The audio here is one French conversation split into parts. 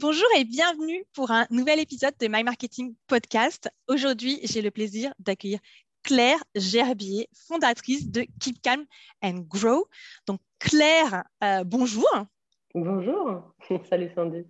Bonjour et bienvenue pour un nouvel épisode de My Marketing Podcast. Aujourd'hui, j'ai le plaisir d'accueillir Claire Gerbier, fondatrice de Keep Calm and Grow. Donc Claire, euh, bonjour. Bonjour, salut Sandy.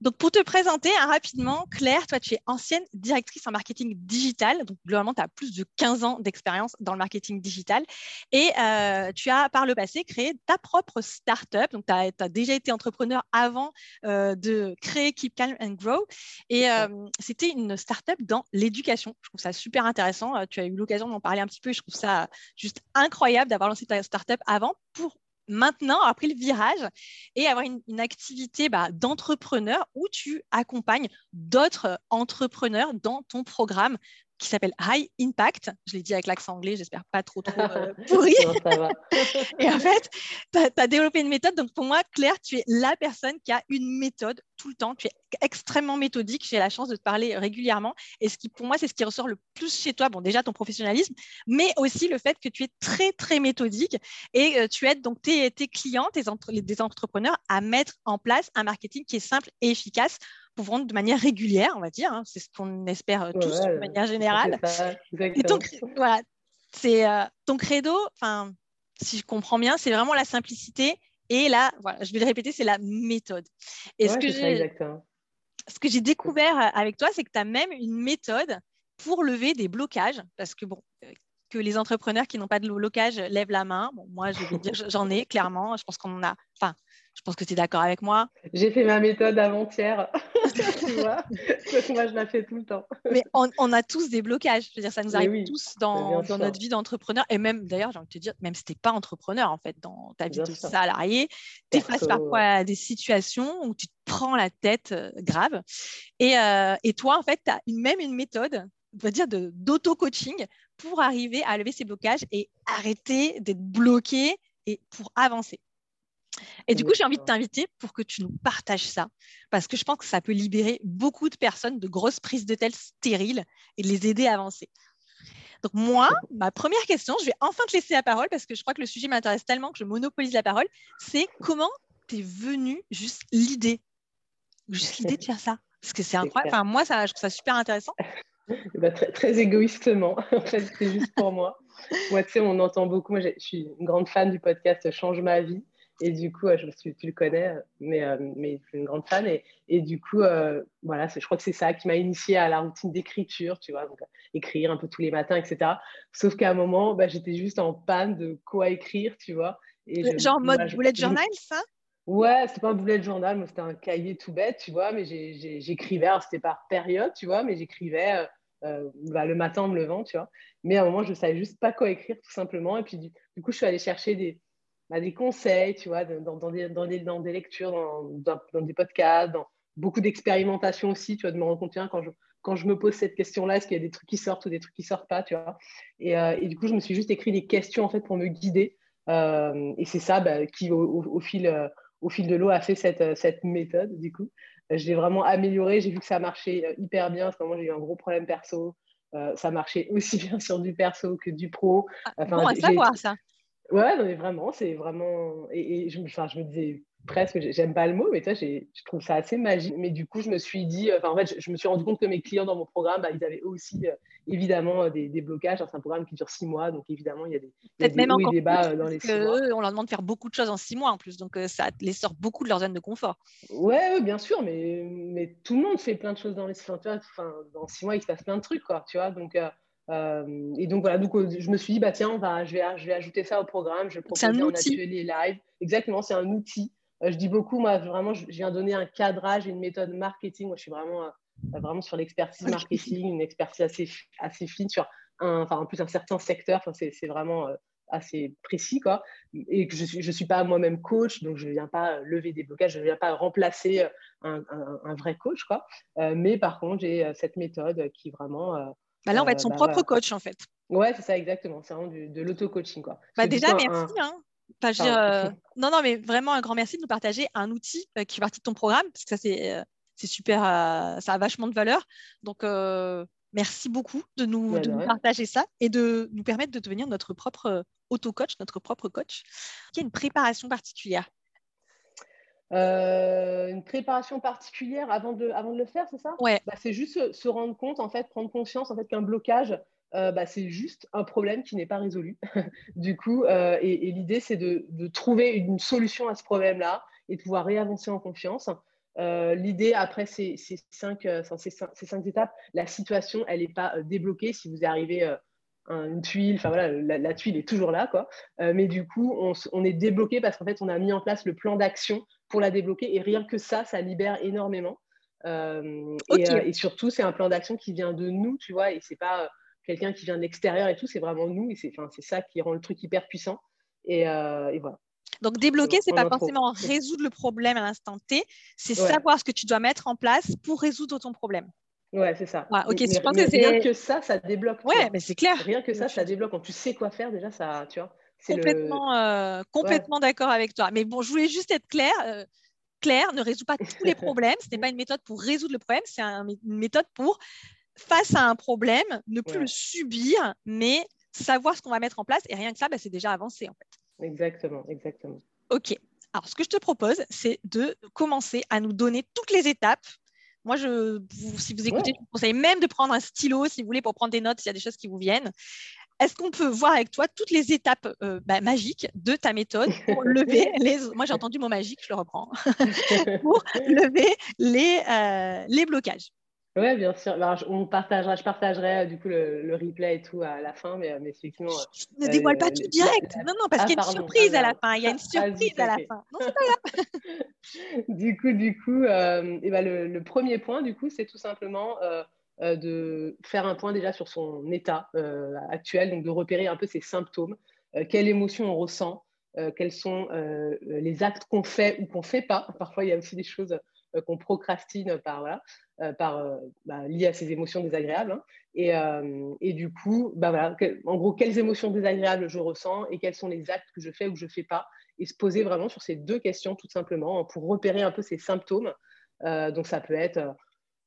Donc, pour te présenter hein, rapidement, Claire, toi, tu es ancienne directrice en marketing digital. Donc, globalement, tu as plus de 15 ans d'expérience dans le marketing digital. Et euh, tu as, par le passé, créé ta propre startup. Donc, tu as, déjà été entrepreneur avant euh, de créer Keep Calm and Grow. Et euh, c'était une startup dans l'éducation. Je trouve ça super intéressant. Tu as eu l'occasion d'en parler un petit peu. Je trouve ça juste incroyable d'avoir lancé ta startup avant pour maintenant après le virage et avoir une, activité bah, d'entrepreneur où tu accompagnes d'autres entrepreneurs dans ton programme qui s'appelle High Impact. Je l'ai dit avec l'accent anglais, j'espère pas trop, trop euh, pourri. et en fait, tu as, développé une méthode. Donc, pour moi, Claire, tu es la personne qui a une méthode tout le temps. Tu es extrêmement méthodique. J'ai la chance de te parler régulièrement. Et ce qui, pour moi, c'est ce qui ressort le plus chez toi. Bon, déjà, ton professionnalisme, mais aussi le fait que tu es très, très méthodique et euh, tu aides donc tes, tes clients, tes des entrepreneurs à mettre en place un marketing qui est simple et efficace de manière régulière, on va dire. Hein. C'est ce qu'on espère euh, tous de manière générale. et donc, voilà, c'est euh, ton credo, enfin, si je comprends bien, c'est vraiment la simplicité. Et là, voilà, je vais le répéter, c'est la méthode. Et ce, que ce que j'ai découvert euh, avec toi, c'est que tu as même une méthode pour lever des blocages. Parce que, bon, que les entrepreneurs qui n'ont pas de blocage lèvent la main. Bon, moi, je vais dire, j'en ai clairement. Je pense qu'on en a. Enfin, je pense que tu es d'accord avec moi. J'ai fait ma méthode avant-hier. tu vois moi, je la fais tout le temps. Mais on, a tous des blocages. Je veux dire, ça nous arrive tous dans, notre vie d'entrepreneur. Et même, d'ailleurs, j'ai envie de te dire, même si tu n'es pas entrepreneur, en fait, dans ta vie de salarié, tu es face parfois à des situations où tu te prends la tête euh, grave. Et, euh, et, toi, en fait, tu as même une méthode on va dire d'auto-coaching pour arriver à lever ces blocages et arrêter d'être bloqué et pour avancer. Et du coup, j'ai envie de t'inviter pour que tu nous partages ça, parce que je pense que ça peut libérer beaucoup de personnes de grosses prises de tête stériles et les aider à avancer. Donc moi, ma première question, je vais enfin te laisser la parole, parce que je crois que le sujet m'intéresse tellement que je monopolise la parole, c'est comment t'es venu juste l'idée, juste l'idée de faire ça Parce que c'est incroyable, enfin moi, ça, je trouve ça super intéressant. Bah, très, très, égoïstement, en fait, c'est juste pour moi. Moi, tu sais, on entend beaucoup, moi je suis une grande fan du podcast Change ma vie. Et du coup, je, tu, tu le connais, mais, euh, mais je suis une grande fan. Et, et du coup, euh, voilà, je crois que c'est ça qui m'a initié à la routine d'écriture, tu vois, donc écrire un peu tous les matins, etc. Sauf qu'à un moment, bah, j'étais juste en panne de quoi écrire, tu vois. Et Genre mode bullet journal, ça? Ouais, c'était pas un bullet journal, c'était un cahier tout bête, tu vois, mais j'écrivais, c'était par période, tu vois, mais j'écrivais euh, bah, le matin en me levant, tu vois. Mais à un moment, je savais juste pas quoi écrire, tout simplement. Et puis, du, du coup, je suis allée chercher des, bah, des conseils, tu vois, dans, dans, des, dans, des, dans des, lectures, dans, dans, des podcasts, dans beaucoup d'expérimentation aussi, tu vois, de me rendre compte, quand je, quand je me pose cette question-là, est-ce qu'il y a des trucs qui sortent ou des trucs qui sortent pas, tu vois. Et, euh, et, du coup, je me suis juste écrit des questions, en fait, pour me guider. Euh, et c'est ça bah, qui, au, au, fil, euh, au fil de l'eau, a fait cette, cette méthode, du coup. Je l'ai vraiment amélioré. J'ai vu que ça marchait hyper bien, parce que moi, j'ai eu un gros problème perso. ça marchait aussi bien sur du perso que du pro. Ah, enfin, bon à savoir, ça. Ouais, non, mais vraiment, c'est vraiment. Et, je, enfin, je me disais presque, j'aime pas le mot, mais toi, je trouve ça assez magique. Mais du coup, je me suis dit, enfin, en fait, je, me suis rendu compte que mes clients dans mon programme, bah, ils avaient aussi euh, évidemment euh, des, des blocages. C'est un programme qui dure six mois, donc évidemment, il y a des, Peut-être même encore des débats euh, dans les six mois. on leur demande de faire beaucoup de choses en six mois en plus, donc ça les sort beaucoup de leur zone de confort. Ouais, bien sûr, mais, mais tout le monde fait plein de choses dans les six mois. Enfin, dans six mois, il se passe plein de trucs, quoi, tu vois. Donc, euh, et donc voilà, donc euh, je me suis dit, bah tiens, on va, je, vais, je vais ajouter ça au programme, je vais proposer un atelier live. Exactement, c'est un outil. Euh, je dis beaucoup, moi vraiment, je, viens donner un cadrage et une méthode marketing. Moi, je suis vraiment, vraiment sur l'expertise marketing, une expertise assez, assez fine sur un, enfin, en plus un certain secteur. Enfin, c'est vraiment assez précis, quoi. Et que je suis, je suis pas moi-même coach, donc je viens pas lever des blocages, je viens pas remplacer un, un, un vrai coach, quoi. mais par contre, j'ai cette méthode qui vraiment bah là, on va être son euh, bah propre coach, en fait. Ouais, c'est ça, exactement. C'est vraiment de l'auto-coaching. Quoi. Bah déjà, merci. Hein. Euh, non, non, mais vraiment un grand merci de nous partager un outil euh, qui fait partie de ton programme, parce que ça, c'est c'est super, ça a vachement de valeur. Donc, merci beaucoup de, nous, de nous, partager ça et de nous permettre de devenir notre propre auto-coach, notre propre coach. Il y a une préparation particulière une préparation particulière avant de, avant de le faire, c'est ça? Ouais. Bah, c'est juste se, rendre compte, en fait, prendre conscience en fait, qu'un blocage, bah, c'est juste un problème qui n'est pas résolu. du coup, et, l'idée, c'est de, de, trouver une solution à ce problème-là et de pouvoir réavancer en confiance. Euh, l'idée, après ces, cinq, euh, ces, cinq, étapes, la situation, elle n'est pas euh, débloquée si vous arrivez une tuile, enfin voilà, la, tuile est toujours là, quoi. mais du coup, on, est débloqué parce qu'en fait, on a mis en place le plan d'action pour la débloquer et rien que ça, ça libère énormément. et, surtout, c'est un plan d'action qui vient de nous, tu vois, et c'est pas quelqu'un qui vient de l'extérieur et tout, c'est vraiment nous, et c'est ça qui rend le truc hyper puissant. Et, et voilà. Donc, débloquer, c'est pas forcément résoudre le problème à l'instant T, c'est savoir ce que tu dois mettre en place pour résoudre ton problème. Ouais, c'est ça. ok, je pense que rien que ça, ça débloque. Ouais, mais c'est clair. Rien que ça, ça débloque. Quand tu sais quoi faire, déjà, ça, tu vois. Complètement, euh, complètement d'accord avec toi. Mais bon, je voulais juste être claire. Euh, claire ne résout pas tous les problèmes. Ce n'est pas une méthode pour résoudre le problème, c'est une méthode pour, face à un problème, ne plus le subir, mais savoir ce qu'on va mettre en place. Et rien que ça, bah, c'est déjà avancé en fait. Exactement, exactement. OK. Alors, ce que je te propose, c'est de commencer à nous donner toutes les étapes. Moi, je, si vous écoutez, je vous conseille même de prendre un stylo, si vous voulez, pour prendre des notes s'il y a des choses qui vous viennent. Est-ce qu'on peut voir avec toi toutes les étapes euh, bah, magiques de ta méthode pour lever les... Moi, j'ai entendu mot magique, je le reprends. pour lever les, euh, les blocages? Oui, bien sûr. on partagera, je partagerai euh, du coup le, replay et tout à la fin, mais, euh, mais effectivement. ne euh, dévoile pas tout direct. Non, non, parce qu'il y a une surprise à la fin. Il y a une surprise à la fin. Non, c'est pas grave. du coup, du coup, et ben le, premier point, du coup, c'est tout simplement de faire un point déjà sur son état actuel, donc de repérer un peu ses symptômes, quelle émotion on ressent, quels sont les actes qu'on fait ou qu'on fait pas. Parfois, il y a aussi des choses euh, qu'on procrastine par, euh, par, euh, bah, liées à ces émotions désagréables. Hein. Et, et, du coup, bah, voilà, en gros, quelles émotions désagréables je ressens et quels sont les actes que je fais ou je ne fais pas. Et se poser vraiment sur ces deux questions, tout simplement, pour repérer un peu ces symptômes. donc, ça peut être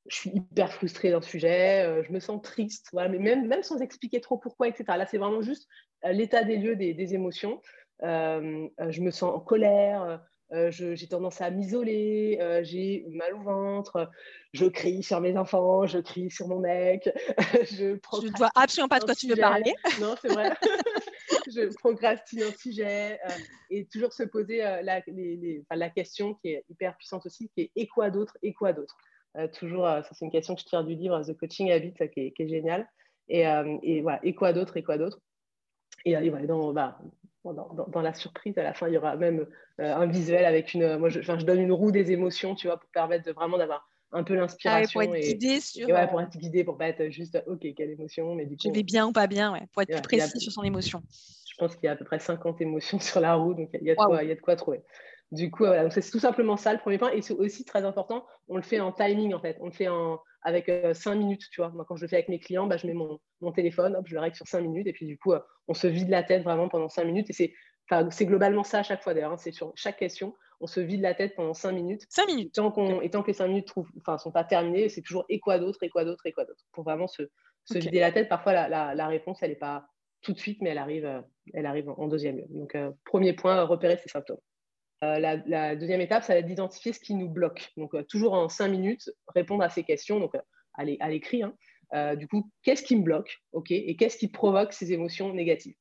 je suis hyper frustrée d'un sujet, je me sens triste, voilà, mais même, même sans expliquer trop pourquoi, etc. Là, c'est vraiment juste l'état des lieux des, des émotions. je me sens en colère, euh, j'ai tendance à m'isoler, euh, j'ai mal au ventre, je crie sur mes enfants, je crie sur mon mec, je ne vois absolument pas de quoi tu veux parler. Non, c'est vrai. je procrastine un sujet euh, et toujours se poser la, la, question qui est hyper puissante aussi, qui est et quoi d'autre, et quoi d'autre? Toujours, ça c'est une question que je tire du livre The Coaching Habit, qui est, qui est génial. Et, et, voilà, et quoi d'autre, et quoi d'autre? Et, voilà, dans, bah, dans, la surprise, à la fin, il y aura même euh, un visuel avec une. Moi, je, je, donne une roue des émotions, tu vois, pour permettre de vraiment d'avoir un peu l'inspiration. Ah pour être guidé sur. ouais, pour être guidé, pour pas être juste, OK, quelle émotion. Mais du je vais bien ou pas bien, ouais, pour être plus précis sur son émotion. Je pense qu'il y a à peu près 50 émotions sur la roue, donc il y a de, quoi, il y a de quoi trouver. Du coup, voilà, c'est tout simplement ça le premier point. Et c'est aussi très important, on le fait en timing en fait. On le fait en, avec euh, cinq minutes, tu vois. Moi, quand je le fais avec mes clients, bah, je mets mon, mon téléphone, hop, je le règle sur cinq minutes. Et puis, du coup, euh, on se vide la tête vraiment pendant cinq minutes. Et c'est, c'est globalement ça à chaque fois d'ailleurs. Hein. c'est sur chaque question, on se vide la tête pendant cinq minutes. Cinq minutes. Tant qu'on, et tant que les cinq minutes ne sont pas terminées, c'est toujours et quoi d'autre, et quoi d'autre, et quoi d'autre. Pour vraiment se, se vider la tête. Parfois, la, la, la réponse, elle n'est pas tout de suite, mais elle arrive, euh, elle arrive en deuxième lieu. Donc, premier point, repérer ses symptômes. Euh, la, deuxième étape, ça va être d'identifier ce qui nous bloque. Donc, euh, toujours en cinq minutes, répondre à ces questions, donc euh, à l'écrit. Hein. du coup, qu'est-ce qui me bloque ok Et qu'est-ce qui provoque ces émotions négatives?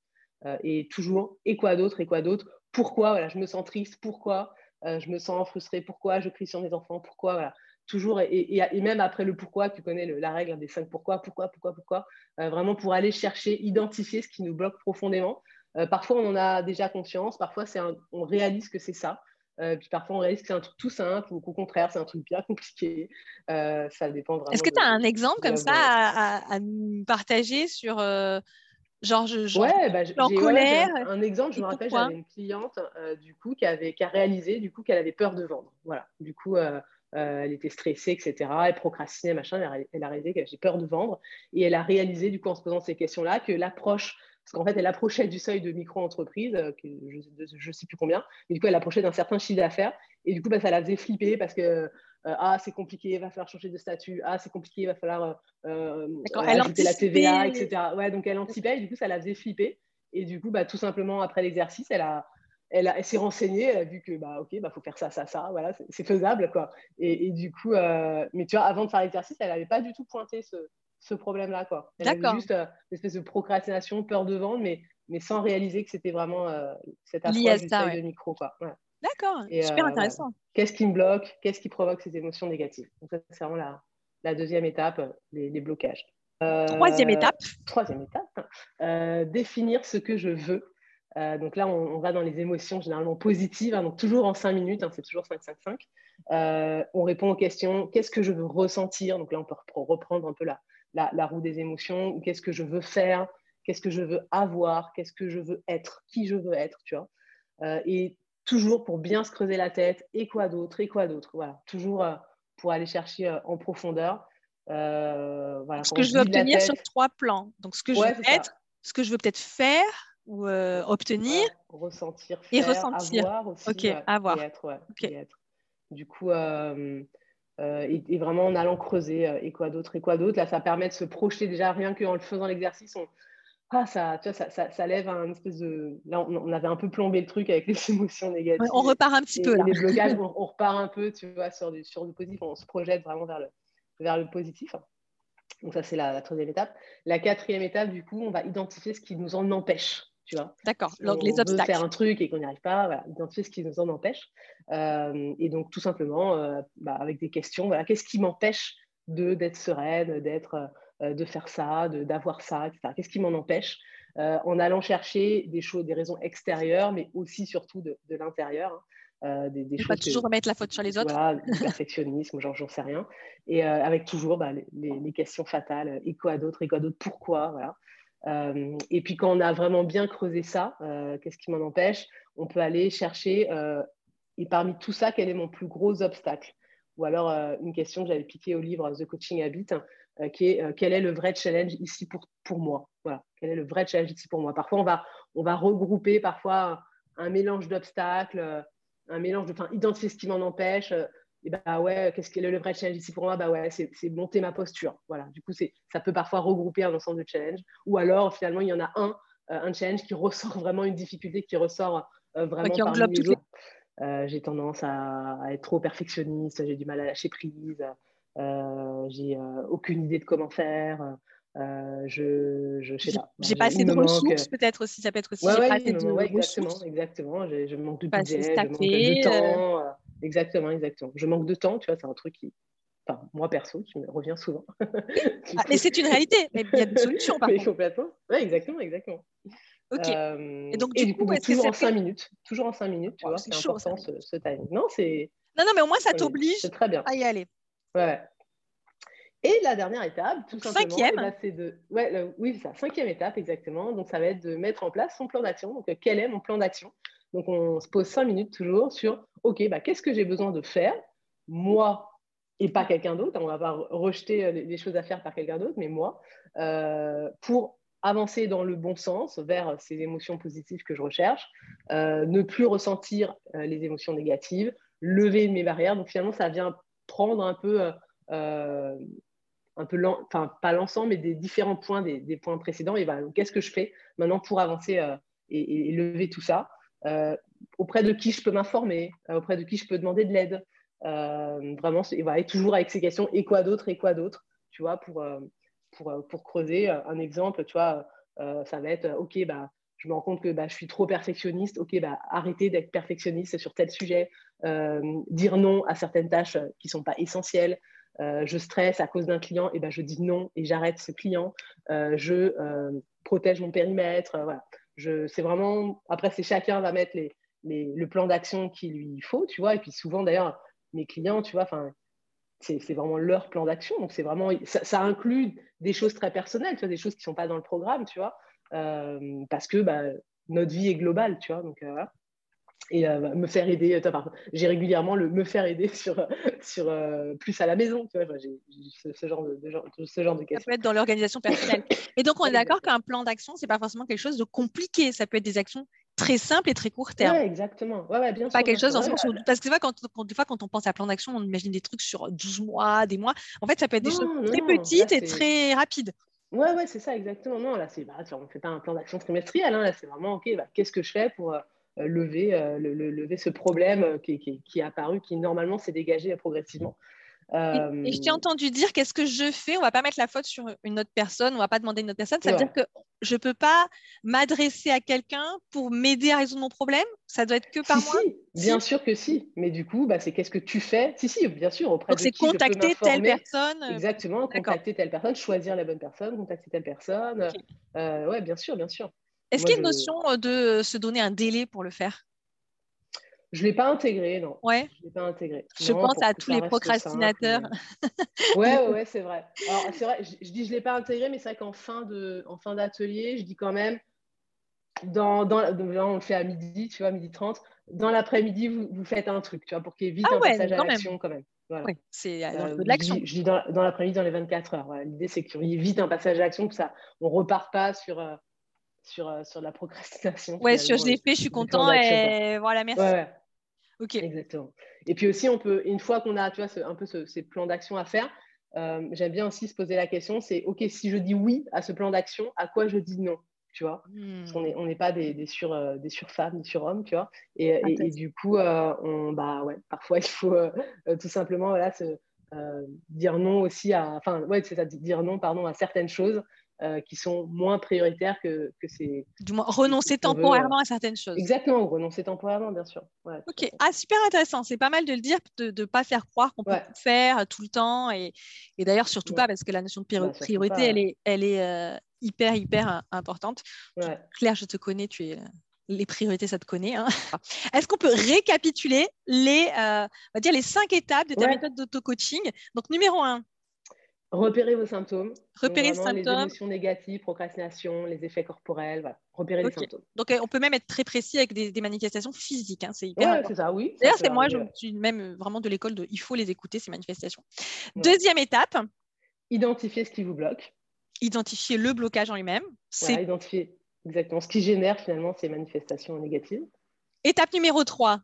Et toujours, et quoi d'autre Et quoi d'autre? Pourquoi? Voilà, je me sens triste Pourquoi? Je me sens frustrée Pourquoi? Je crie sur mes enfants Pourquoi? Toujours, et, même après le pourquoi, tu connais la règle des cinq pourquoi, pourquoi, pourquoi, pourquoi, vraiment pour aller chercher, identifier ce qui nous bloque profondément euh, parfois, on en a déjà conscience, parfois, on réalise que c'est ça. Euh, puis parfois, on réalise que c'est un truc tout simple ou qu'au contraire, c'est un truc bien compliqué. Euh, ça dépend vraiment. Est-ce que tu as un exemple comme ça à, nous partager sur. Genre, je, ouais, bah, en colère. un, exemple, je me rappelle, j'avais une cliente du coup qui avait qui a réalisé du coup qu'elle avait peur de vendre. Voilà. Du coup, elle était stressée, etc. Elle procrastinait, machin. Elle a, elle a réalisé qu'elle avait peur de vendre et elle a réalisé du coup en se posant ces questions-là que l'approche parce qu'en fait, elle approchait du seuil de micro-entreprise, euh, je ne sais plus combien, mais du coup, elle approchait d'un certain chiffre d'affaires. Et du coup, bah, ça la faisait flipper parce que, euh, ah, c'est compliqué, il va falloir changer de statut, ah, c'est compliqué, il va falloir euh, ajouter la TVA, etc. Ouais, donc elle anticipait, et du coup, ça la faisait flipper. Et du coup, bah, tout simplement, après l'exercice, elle a, elle, s'est renseignée, elle a vu que, bah, ok, bah, faut faire ça, ça, ça, voilà, c'est faisable, quoi. Et, du coup, euh, mais tu vois, avant de faire l'exercice, elle n'avait pas du tout pointé ce, ce problème-là, quoi. Elle avait juste euh, une espèce de procrastination, peur de vendre, mais, mais sans réaliser que c'était vraiment euh, cette approche du seuil de micro, quoi. D'accord, super intéressant. Qu'est-ce qui me bloque? Qu'est-ce qui provoque ces émotions négatives? Donc, ça, c'est vraiment la, la, deuxième étape, les, les blocages. troisième étape. Troisième étape, définir ce que je veux euh, donc là, on, va dans les émotions généralement positives, hein, donc toujours en 5 minutes, hein, c'est toujours 5-5-5. Euh, on répond aux questions, qu'est-ce que je veux ressentir? Donc là, on peut reprendre un peu la, la, roue des émotions, qu'est-ce que je veux faire, qu'est-ce que je veux avoir, qu'est-ce que je veux être, qui je veux être, tu vois. Euh, et toujours pour bien se creuser la tête, et quoi d'autre, et quoi d'autre, voilà, toujours pour aller chercher en profondeur. voilà, ce que je veux obtenir sur trois plans. Donc ce que je veux être, ce que je veux peut-être faire, ou euh, obtenir ressentir et ressentir avoir aussi ok avoir et être, être. du coup euh, euh, et, vraiment en allant creuser et quoi d'autre et quoi d'autre là ça permet de se projeter déjà rien qu'en le faisant l'exercice on ah, ça, tu vois, ça, ça, ça, lève un espèce de. Là, on, avait un peu plombé le truc avec les émotions négatives. on repart un petit peu là. Les blocages, on, on, repart un peu, tu vois, sur du, sur du positif. On se projette vraiment vers le, vers le positif. Donc, ça, c'est la, la, troisième étape. La quatrième étape, du coup, on va identifier ce qui nous en empêche. D'accord, donc les obstacles. veut faire un truc et qu'on n'y arrive pas, voilà, identifier ce qui nous en empêche. Euh, et donc, tout simplement, euh, bah, avec des questions, voilà, qu'est-ce qui m'empêche de, d'être sereine, d'être, euh, de faire ça, d'avoir ça, etc. Qu'est-ce qui m'en empêche En allant chercher des choses, des raisons extérieures, mais aussi, surtout, de, de l'intérieur. Hein. des, des choses pas toujours remettre la faute sur les autres. Voilà, perfectionnisme, genre j'en sais rien. Et avec toujours bah, les, les, questions fatales, et quoi d'autre, et quoi d'autre, pourquoi, voilà. Euh, et puis quand on a vraiment bien creusé ça, euh, qu'est-ce qui m'en empêche? On peut aller chercher, euh, et parmi tout ça, quel est mon plus gros obstacle? Ou alors une question que j'avais piquée au livre The Coaching Habit, qui est quel est le vrai challenge ici pour, pour moi? Voilà, quel est le vrai challenge ici pour moi? Parfois, on va, on va regrouper parfois un, mélange d'obstacles, un mélange de, enfin, identifier ce qui m'en empêche, et bah ouais, qu'est-ce qui est le vrai challenge ici pour moi? Bah ouais, c'est monter ma posture. Voilà. Du coup, ça peut parfois regrouper un ensemble de challenges. Ou alors, finalement, il y en a un, euh, un challenge qui ressort vraiment une difficulté, qui ressort euh, vraiment qui parmi les autres. Euh, j'ai tendance à, être trop perfectionniste, j'ai du mal à lâcher prise, j'ai aucune idée de comment faire. je, je sais pas. J'ai pas assez de ressources, peut-être aussi. Ça peut être aussi. Ouais, ouais, exactement, exactement. Je, manque de budget, je manque de temps. Exactement, exactement. Je manque de temps, tu vois, c'est un truc qui, enfin, moi perso, qui me revient souvent. ah, mais c'est une réalité, mais il y a des solutions par contre. Complètement. Oui, exactement, exactement. Ok. Euh, et donc, du, coup, toujours en 5 minutes. Toujours en 5 minutes, tu vois, c'est important ce, ce, timing. Non, c'est. Non, non, mais au moins, ça t'oblige à y aller. Ouais. Et la dernière étape, tout simplement, cinquième. c'est de. Ouais, oui, c'est ça. Cinquième étape, exactement. Donc, ça va être de mettre en place son plan d'action. Donc, quel est mon plan d'action? Donc, on se pose cinq minutes toujours sur, OK, bah, qu'est-ce que j'ai besoin de faire, moi et pas quelqu'un d'autre, on ne va pas rejeter euh, les choses à faire par quelqu'un d'autre, mais moi, euh, pour avancer dans le bon sens vers ces émotions positives que je recherche, euh, ne plus ressentir les émotions négatives, lever mes barrières. Donc finalement, ça vient prendre un peu, un peu enfin pas l'ensemble, mais des différents points des, points précédents. Et voilà, qu'est-ce que je fais maintenant pour avancer et, lever tout ça? euh, auprès de qui je peux m'informer, euh, auprès de qui je peux demander de l'aide. Euh, vraiment, et, voilà, toujours avec ces questions et quoi d'autre et quoi d'autre, tu vois, pour, pour, pour, creuser un exemple, tu vois, ça va être, ok, bah, je me rends compte que bah, je suis trop perfectionniste, ok, bah, arrêter d'être perfectionniste sur tel sujet, dire non à certaines tâches qui ne sont pas essentielles, je stresse à cause d'un client, et ben je dis non et j'arrête ce client, je protège mon périmètre, voilà c'est vraiment. Après, chacun va mettre le plan d'action qu'il lui faut, tu vois. Et puis souvent, d'ailleurs, mes clients, tu vois, enfin, c'est vraiment leur plan d'action. Donc, c'est vraiment. Ça, inclut des choses très personnelles, tu vois, des choses qui ne sont pas dans le programme, tu vois. Euh, parce que bah, notre vie est globale, tu vois. Donc, euh, et euh, me faire aider. J'ai régulièrement le me faire aider sur, sur euh, plus à la maison. Tu vois, j'ai ce, genre de, ce genre de questions. Ça peut être dans l'organisation personnelle. Et donc, on est d'accord qu'un plan d'action, c'est pas forcément quelque chose de compliqué. Ça peut être des actions très simples et très court terme. Oui, exactement. Ouais, ouais, bien pas quelque chose dans sens Parce que vois, quand, des fois, quand on pense à plan d'action, on imagine des trucs sur 12 mois, des mois. En fait, ça peut être des choses très petites et très rapides. Ouais, ouais, c'est ça, exactement. Non, là, c'est, bah, on ne fait pas un plan d'action trimestriel. Hein. Là, c'est vraiment, OK, bah, qu'est-ce que je fais pour. Euh, lever, lever ce problème qui, qui, est apparu, qui normalement s'est dégagé progressivement. Et, je t'ai entendu dire qu'est-ce que je fais? On va pas mettre la faute sur une autre personne, on va pas demander une autre personne. Ça veut dire que je peux pas m'adresser à quelqu'un pour m'aider à résoudre mon problème? Ça doit être que par moi? si, Bien sûr que si. Mais du coup, bah, c'est qu'est-ce que tu fais? Si, si, bien sûr. Auprès Donc c'est contacter telle personne. Euh, Exactement, contacter telle personne, choisir la bonne personne, contacter telle personne. Euh, ouais, bien sûr, bien sûr. Est-ce qu'il y a une notion de se donner un délai pour le faire? Je ne l'ai pas intégré, non. Ouais. Je l'ai pas intégré. Je pense à tous les procrastinateurs. ouais, ouais, ouais c'est vrai. Alors, c'est vrai, je, dis je ne l'ai pas intégré, mais c'est vrai qu'en fin, de, en fin d'atelier, je dis quand même, dans, dans, on le fait à midi, tu vois, midi 30, dans l'après-midi, vous, vous, faites un truc, tu vois, pour qu'il y ait vite ah un passage à l'action quand même. Voilà. Oui, c'est euh, de l'action. Je, dis dans, dans l'après-midi, dans les 24 heures. L'idée, c'est qu'il y ait vite un passage à l'action, que ça, on ne repart pas sur... Euh, sur, euh, sur la procrastination. Ouais, sur je l'ai fait, je suis content et voilà, merci. Ouais, ouais. Exactement. Et puis aussi, on peut, une fois qu'on a tu vois, un peu ces plans d'action à faire, euh, j'aime bien aussi se poser la question, c'est OK, si je dis oui à ce plan d'action, à quoi je dis non tu vois? Parce qu'on n'est on pas des, des, sur, euh, des surfemmes, des surhommes, tu vois? Et, et, du coup, euh, on, bah, ouais, parfois, il faut tout simplement voilà, se, dire non aussi à... Enfin, ouais, c'est dire non, pardon, à certaines choses euh, qui sont moins prioritaires que, que ces. Du moins, renoncer temporairement à certaines choses. Exactement, renoncer temporairement, bien sûr. ok, ah, super intéressant. C'est pas mal de le dire, de ne pas faire croire qu'on peut tout faire euh, tout le temps. Et, et d'ailleurs, surtout pas, parce que la notion de bah, priorité, elle est, elle est euh, hyper, hyper importante. Claire, je te connais, tu es les priorités, ça te connaît. Hein. Est-ce qu'on peut récapituler les, on va dire les cinq étapes de ta méthode d'auto-coaching? Donc, numéro un, Repérer vos symptômes. Repérer les symptômes. Les émotions négatives, procrastination, les effets corporels, voilà. Repérer les symptômes. Donc, on peut même être très précis avec des, manifestations physiques. Hein. C'est hyper c'est ça, oui. D'ailleurs, c'est moi, je suis même vraiment de l'école de il faut les écouter, ces manifestations. Deuxième étape. Identifier ce qui vous bloque. Identifier le blocage en lui-même. C'est identifier exactement ce qui génère finalement ces manifestations négatives. Étape numéro 3.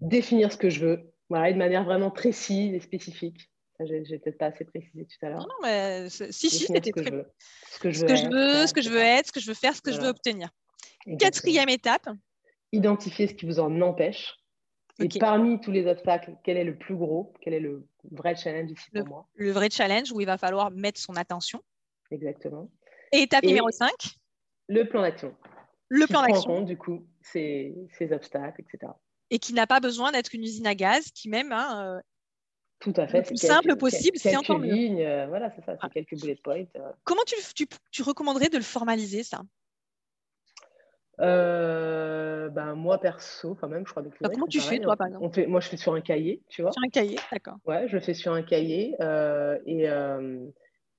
Définir ce que je veux, voilà, de manière vraiment précise et spécifique. J'ai peut-être pas assez précisé tout à l'heure. Non, mais si, si, c'était très. Ce que je veux, ce que je veux, ce que je veux être, ce que je veux faire, ce que je veux obtenir. Quatrième étape. Identifier ce qui vous en empêche. Et parmi tous les obstacles, quel est le plus gros Quel est le vrai challenge ici pour moi? Le vrai challenge où il va falloir mettre son attention. Exactement. Et étape numéro 5 Le plan d'action. Le plan d'action. compte, du coup, ces, ces obstacles, etc. Et qui n'a pas besoin d'être une usine à gaz, qui même hein, euh, tout à fait. Le plus simple possible, c'est encore mieux. Lignes, euh, voilà, c'est ça, c'est ah. quelques bullet points. Euh. Comment tu, tu, tu, recommanderais de le formaliser, ça? Euh, ben, Moi, perso, quand même, je crois que bah, Comment tu fais, toi, par exemple on fait, Moi, je fais sur un cahier, tu vois. Sur un cahier, d'accord. Ouais, je le fais sur un cahier. et,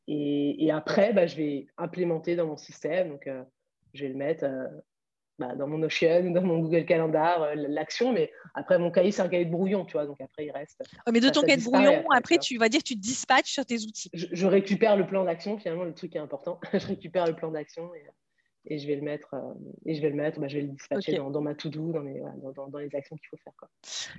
et, et, après, bah, je vais implémenter dans mon système. Donc, je vais le mettre bah, dans mon Notion, dans mon Google Calendar, euh, l'action, mais après mon cahier, c'est un cahier de brouillon, tu vois, donc après il reste. mais de ton cahier de brouillon, après, tu vas dire tu dispatches sur tes outils. Je, récupère le plan d'action, finalement, le truc est important. je récupère le plan d'action et, et, je vais le mettre, euh, et je vais le mettre, bah, je vais le dispatcher dans, ma to-do, dans, dans, dans, les actions qu'il faut faire. Quoi.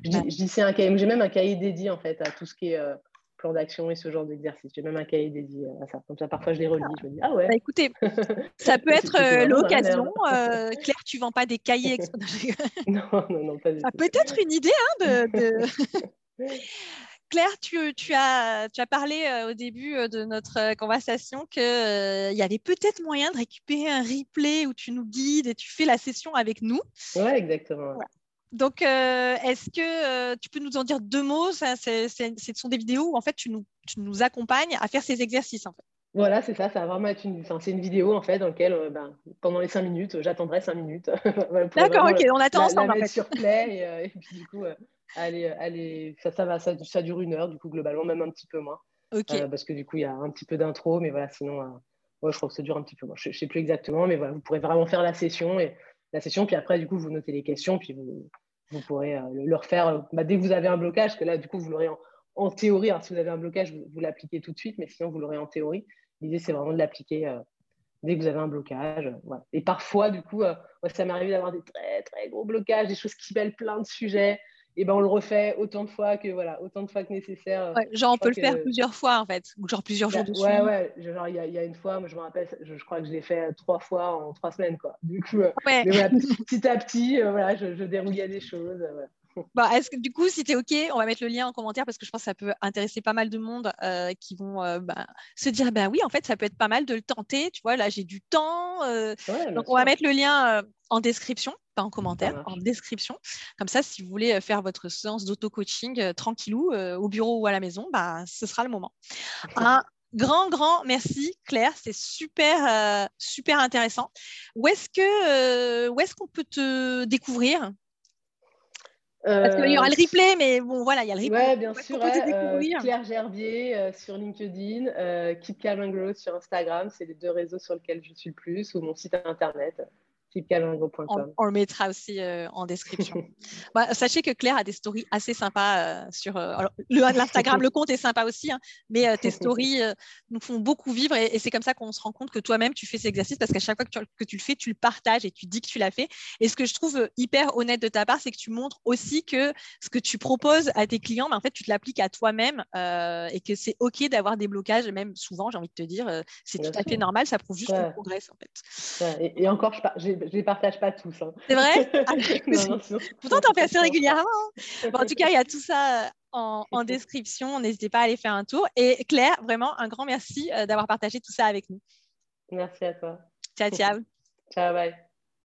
Je, dis, je dis c'est un cahier, j'ai même un cahier dédié en fait à tout ce qui est euh, plan d'action et ce genre d'exercice. J'ai même un cahier dédié à ça. Comme ça, parfois, je les relis. Je me dis, ah ouais. Bah, écoutez, ça peut être euh, l'occasion. Euh, Claire, tu vends pas des cahiers Non, non, non, pas du Ça peut être une idée hein, de. Claire, tu, tu, as, tu as parlé euh, au début de notre conversation qu'il y avait peut-être moyen de récupérer un replay où tu nous guides et tu fais la session avec nous. Oui, exactement. Donc, euh, est-ce que euh, tu peux nous en dire deux mots? Ça, Ce sont des vidéos où en fait tu nous, tu nous accompagnes à faire ces exercices en fait. Voilà, c'est ça, ça va vraiment être une, c'est une vidéo en fait dans laquelle euh, ben, pendant les cinq minutes, j'attendrai cinq minutes. D'accord, ok, on attend ensemble. La, en fait. sur play et, puis du coup, allez, allez, ça, ça va, ça, ça, dure une heure du coup globalement, même un petit peu moins. Ok. parce que du coup, il y a un petit peu d'intro, mais voilà, sinon, je crois que ça dure un petit peu moins. Je, ne sais plus exactement, mais voilà, vous pourrez vraiment faire la session et la session, puis après, du coup, vous notez les questions, puis vous, vous pourrez euh, le refaire euh, bah, dès que vous avez un blocage, que là, du coup, vous l'aurez en, théorie. Alors, si vous avez un blocage, vous, l'appliquez tout de suite, mais sinon, vous l'aurez en théorie. L'idée, c'est vraiment de l'appliquer euh, dès que vous avez un blocage. Et parfois, du coup, ça m'arrive d'avoir des très, très gros blocages, des choses qui mêlent plein de sujets. Et ben on le refait autant de fois que voilà, autant de fois que nécessaire. genre on peut le faire plusieurs fois en fait, ou genre plusieurs jours dessus. Ouais, ouais. Genre il y, y, a une fois, moi je me rappelle, je, crois que je l'ai fait trois fois en trois semaines quoi. Du coup, mais voilà, petit, à petit, voilà, je, je, déroulais des choses. Bah, est-ce que du coup, si tu es OK, on va mettre le lien en commentaire parce que je pense que ça peut intéresser pas mal de monde euh, qui vont euh, bah, se dire ben oui, en fait, ça peut être pas mal de le tenter. Tu vois, là, j'ai du temps. Euh. donc, on va mettre le lien en description, pas en commentaire, en description. Comme ça, si vous voulez faire votre séance d'auto-coaching tranquillou au bureau ou à la maison, bah, ce sera le moment. Un grand, grand merci, Claire. C'est super, super intéressant. Où est-ce que, où est-ce qu'on peut te découvrir? Parce qu'il y aura le euh, replay, mais bon, voilà, il y a le replay. Oui, bien sûr. Euh, Claire Gerbier euh, sur LinkedIn, Keep Calm and Grow sur Instagram. C'est les deux réseaux sur lesquels je suis le plus, ou mon site internet. On, on, le mettra aussi euh, en description. bah, sachez que Claire a des stories assez sympas euh, sur euh, l'Instagram. le compte est sympa aussi, hein, mais tes stories nous font beaucoup vivre et, c'est comme ça qu'on se rend compte que toi-même tu fais cet exercice parce qu'à chaque fois que tu, que tu, le fais, tu le partages et tu dis que tu l'as fait. Et ce que je trouve hyper honnête de ta part, c'est que tu montres aussi que ce que tu proposes à tes clients, mais en fait, tu te l'appliques à toi-même et que c'est OK d'avoir des blocages. même souvent, j'ai envie de te dire, c'est tout à fait normal. Ça prouve juste qu'on progresse en fait. Et, et encore, je, je les partage pas tous. Hein. C'est vrai? Ah, Pourtant, tu en fais assez régulièrement. Hein. en tout cas, il y a tout ça euh, en, description. N'hésitez pas à aller faire un tour. Et Claire, vraiment, un grand merci euh, d'avoir partagé tout ça avec nous. Merci à toi. Ciao, ciao. ciao, bye.